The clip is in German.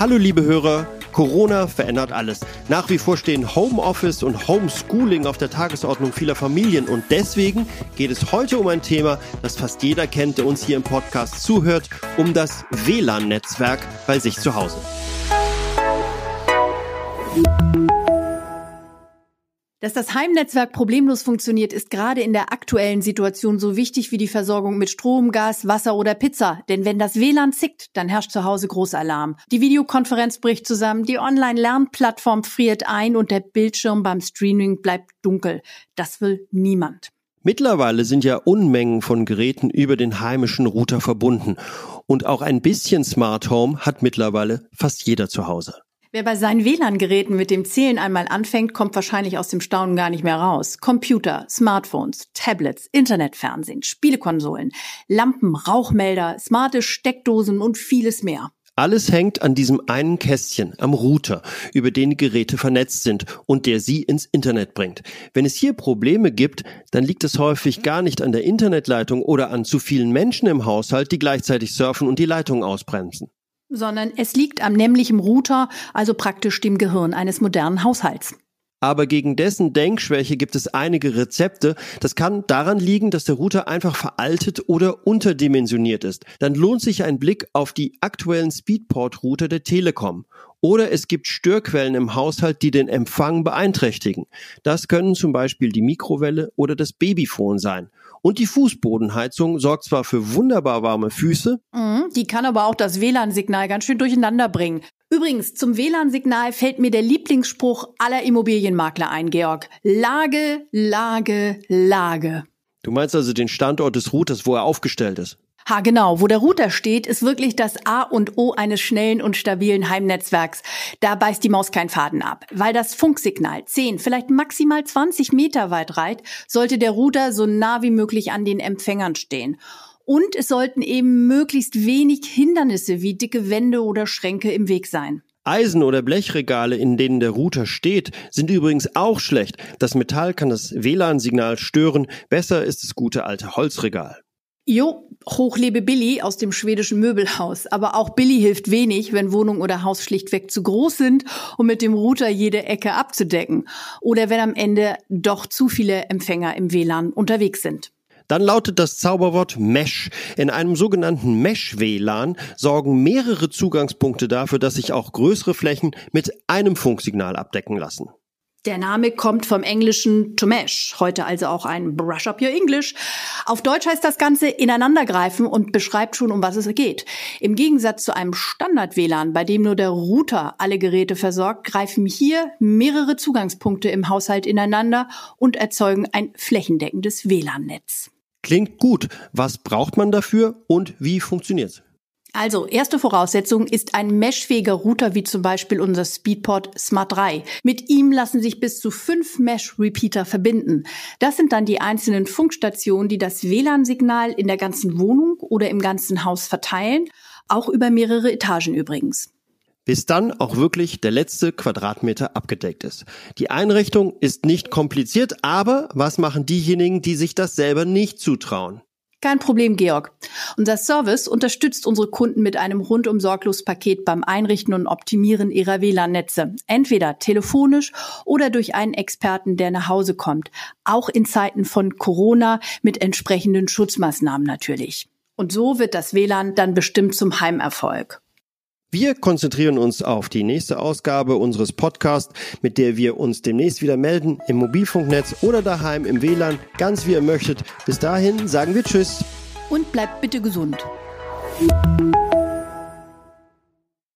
Hallo liebe Hörer, Corona verändert alles. Nach wie vor stehen Homeoffice und Homeschooling auf der Tagesordnung vieler Familien und deswegen geht es heute um ein Thema, das fast jeder kennt, der uns hier im Podcast zuhört, um das WLAN-Netzwerk bei sich zu Hause. Dass das Heimnetzwerk problemlos funktioniert, ist gerade in der aktuellen Situation so wichtig wie die Versorgung mit Strom, Gas, Wasser oder Pizza. Denn wenn das WLAN zickt, dann herrscht zu Hause Großalarm. Die Videokonferenz bricht zusammen, die Online-Lernplattform friert ein und der Bildschirm beim Streaming bleibt dunkel. Das will niemand. Mittlerweile sind ja Unmengen von Geräten über den heimischen Router verbunden. Und auch ein bisschen Smart Home hat mittlerweile fast jeder zu Hause. Wer bei seinen WLAN-Geräten mit dem Zählen einmal anfängt, kommt wahrscheinlich aus dem Staunen gar nicht mehr raus. Computer, Smartphones, Tablets, Internetfernsehen, Spielekonsolen, Lampen, Rauchmelder, smarte Steckdosen und vieles mehr. Alles hängt an diesem einen Kästchen am Router, über den die Geräte vernetzt sind und der sie ins Internet bringt. Wenn es hier Probleme gibt, dann liegt es häufig gar nicht an der Internetleitung oder an zu vielen Menschen im Haushalt, die gleichzeitig surfen und die Leitung ausbremsen sondern es liegt am nämlichen Router, also praktisch dem Gehirn eines modernen Haushalts. Aber gegen dessen Denkschwäche gibt es einige Rezepte. Das kann daran liegen, dass der Router einfach veraltet oder unterdimensioniert ist. Dann lohnt sich ein Blick auf die aktuellen Speedport-Router der Telekom. Oder es gibt Störquellen im Haushalt, die den Empfang beeinträchtigen. Das können zum Beispiel die Mikrowelle oder das Babyphone sein. Und die Fußbodenheizung sorgt zwar für wunderbar warme Füße, mhm, die kann aber auch das WLAN-Signal ganz schön durcheinander bringen. Übrigens, zum WLAN-Signal fällt mir der Lieblingsspruch aller Immobilienmakler ein, Georg. Lage, Lage, Lage. Du meinst also den Standort des Routers, wo er aufgestellt ist? Ha, genau. Wo der Router steht, ist wirklich das A und O eines schnellen und stabilen Heimnetzwerks. Da beißt die Maus keinen Faden ab. Weil das Funksignal 10, vielleicht maximal 20 Meter weit reicht, sollte der Router so nah wie möglich an den Empfängern stehen. Und es sollten eben möglichst wenig Hindernisse wie dicke Wände oder Schränke im Weg sein. Eisen- oder Blechregale, in denen der Router steht, sind übrigens auch schlecht. Das Metall kann das WLAN-Signal stören. Besser ist das gute alte Holzregal. Jo, hochlebe Billy aus dem schwedischen Möbelhaus. Aber auch Billy hilft wenig, wenn Wohnung oder Haus schlichtweg zu groß sind, um mit dem Router jede Ecke abzudecken. Oder wenn am Ende doch zu viele Empfänger im WLAN unterwegs sind. Dann lautet das Zauberwort Mesh. In einem sogenannten Mesh-WLAN sorgen mehrere Zugangspunkte dafür, dass sich auch größere Flächen mit einem Funksignal abdecken lassen. Der Name kommt vom englischen to mesh, heute also auch ein Brush up your English. Auf Deutsch heißt das Ganze ineinandergreifen und beschreibt schon, um was es geht. Im Gegensatz zu einem Standard-WLAN, bei dem nur der Router alle Geräte versorgt, greifen hier mehrere Zugangspunkte im Haushalt ineinander und erzeugen ein flächendeckendes WLAN-Netz. Klingt gut. Was braucht man dafür und wie funktioniert's? Also, erste Voraussetzung ist ein meshfähiger Router wie zum Beispiel unser Speedport Smart 3. Mit ihm lassen sich bis zu fünf Mesh-Repeater verbinden. Das sind dann die einzelnen Funkstationen, die das WLAN-Signal in der ganzen Wohnung oder im ganzen Haus verteilen, auch über mehrere Etagen übrigens bis dann auch wirklich der letzte Quadratmeter abgedeckt ist. Die Einrichtung ist nicht kompliziert, aber was machen diejenigen, die sich das selber nicht zutrauen? Kein Problem, Georg. Unser Service unterstützt unsere Kunden mit einem rundum sorglos Paket beim Einrichten und Optimieren ihrer WLAN-Netze. Entweder telefonisch oder durch einen Experten, der nach Hause kommt. Auch in Zeiten von Corona mit entsprechenden Schutzmaßnahmen natürlich. Und so wird das WLAN dann bestimmt zum Heimerfolg. Wir konzentrieren uns auf die nächste Ausgabe unseres Podcasts, mit der wir uns demnächst wieder melden, im Mobilfunknetz oder daheim im WLAN, ganz wie ihr möchtet. Bis dahin sagen wir Tschüss. Und bleibt bitte gesund.